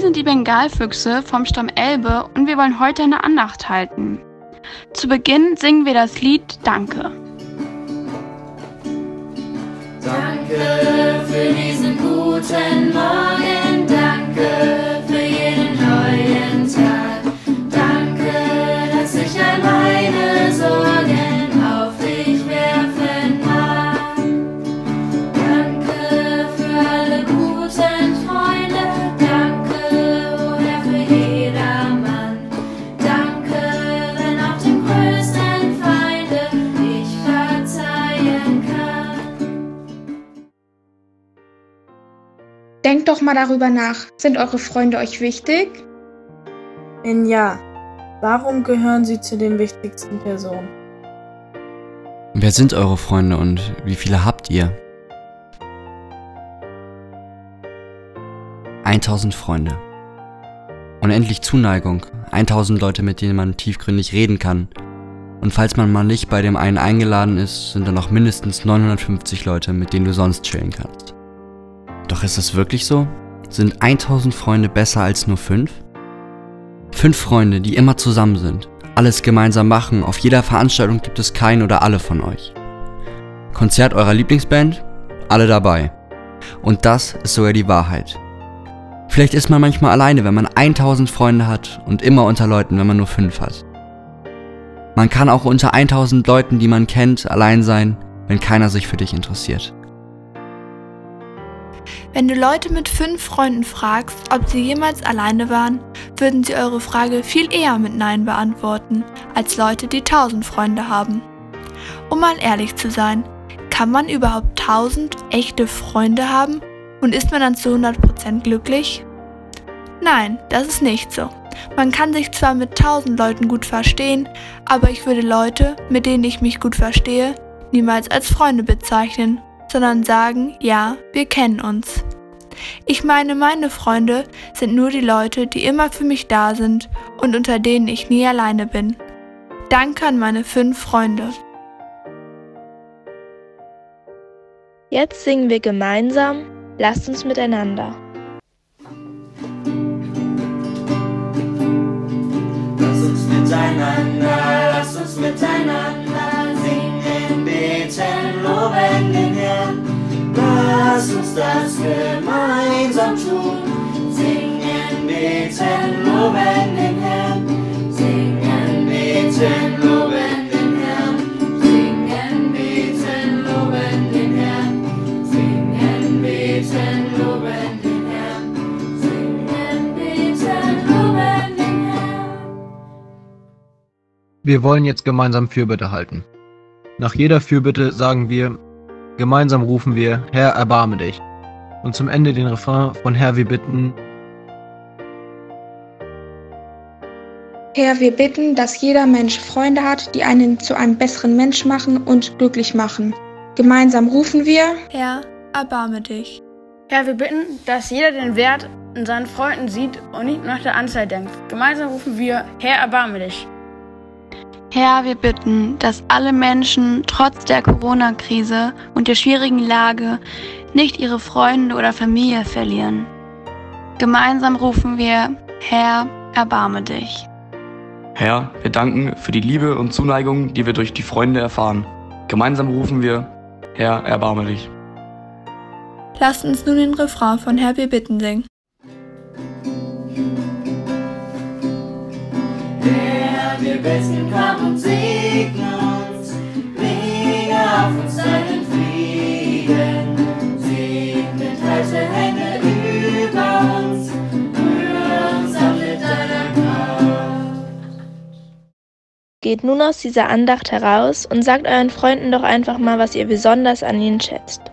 sind die Bengalfüchse vom Stamm Elbe und wir wollen heute eine Andacht halten. Zu Beginn singen wir das Lied Danke. Danke für diesen doch mal darüber nach. Sind eure Freunde euch wichtig? Wenn ja, warum gehören sie zu den wichtigsten Personen? Wer sind eure Freunde und wie viele habt ihr? 1000 Freunde. Unendlich Zuneigung. 1000 Leute, mit denen man tiefgründig reden kann. Und falls man mal nicht bei dem einen eingeladen ist, sind da noch mindestens 950 Leute, mit denen du sonst chillen kannst. Doch ist es wirklich so? Sind 1000 Freunde besser als nur 5? Fünf Freunde, die immer zusammen sind, alles gemeinsam machen, auf jeder Veranstaltung gibt es keinen oder alle von euch. Konzert eurer Lieblingsband? Alle dabei. Und das ist sogar die Wahrheit. Vielleicht ist man manchmal alleine, wenn man 1000 Freunde hat und immer unter Leuten, wenn man nur 5 hat. Man kann auch unter 1000 Leuten, die man kennt, allein sein, wenn keiner sich für dich interessiert. Wenn du Leute mit fünf Freunden fragst, ob sie jemals alleine waren, würden sie eure Frage viel eher mit Nein beantworten, als Leute, die tausend Freunde haben. Um mal ehrlich zu sein, kann man überhaupt tausend echte Freunde haben und ist man dann zu 100% glücklich? Nein, das ist nicht so. Man kann sich zwar mit tausend Leuten gut verstehen, aber ich würde Leute, mit denen ich mich gut verstehe, niemals als Freunde bezeichnen, sondern sagen, ja, wir kennen uns. Ich meine, meine Freunde sind nur die Leute, die immer für mich da sind und unter denen ich nie alleine bin. Danke an meine fünf Freunde. Jetzt singen wir gemeinsam Lasst uns miteinander. Lass uns miteinander, lass uns miteinander singen, beten, loben den. Lass uns das gemeinsam tun. Singen, beten, loben den Herrn. Singen, beten, loben den Herrn. Singen, beten, loben den Herrn. Singen, beten, loben den Herrn. Singen, beten, loben den Herrn. Wir wollen jetzt gemeinsam Fürbitte halten. Nach jeder Fürbitte sagen wir, gemeinsam rufen wir, Herr, erbarme dich. Und zum Ende den Refrain von Herr, wir bitten, Herr, wir bitten, dass jeder Mensch Freunde hat, die einen zu einem besseren Mensch machen und glücklich machen. Gemeinsam rufen wir, Herr, erbarme dich. Herr, wir bitten, dass jeder den Wert in seinen Freunden sieht und nicht nach der Anzahl denkt. Gemeinsam rufen wir, Herr, erbarme dich. Herr, wir bitten, dass alle Menschen trotz der Corona-Krise und der schwierigen Lage nicht ihre Freunde oder Familie verlieren. Gemeinsam rufen wir, Herr, erbarme dich. Herr, wir danken für die Liebe und Zuneigung, die wir durch die Freunde erfahren. Gemeinsam rufen wir, Herr, erbarme dich. Lasst uns nun den Refrain von Herr, wir bitten singen. Wir bitten, komm und segne uns, lege auf uns deinen Frieden, segne, halte Hände über uns, rühre uns an mit deiner Kraft. Geht nun aus dieser Andacht heraus und sagt euren Freunden doch einfach mal, was ihr besonders an ihnen schätzt.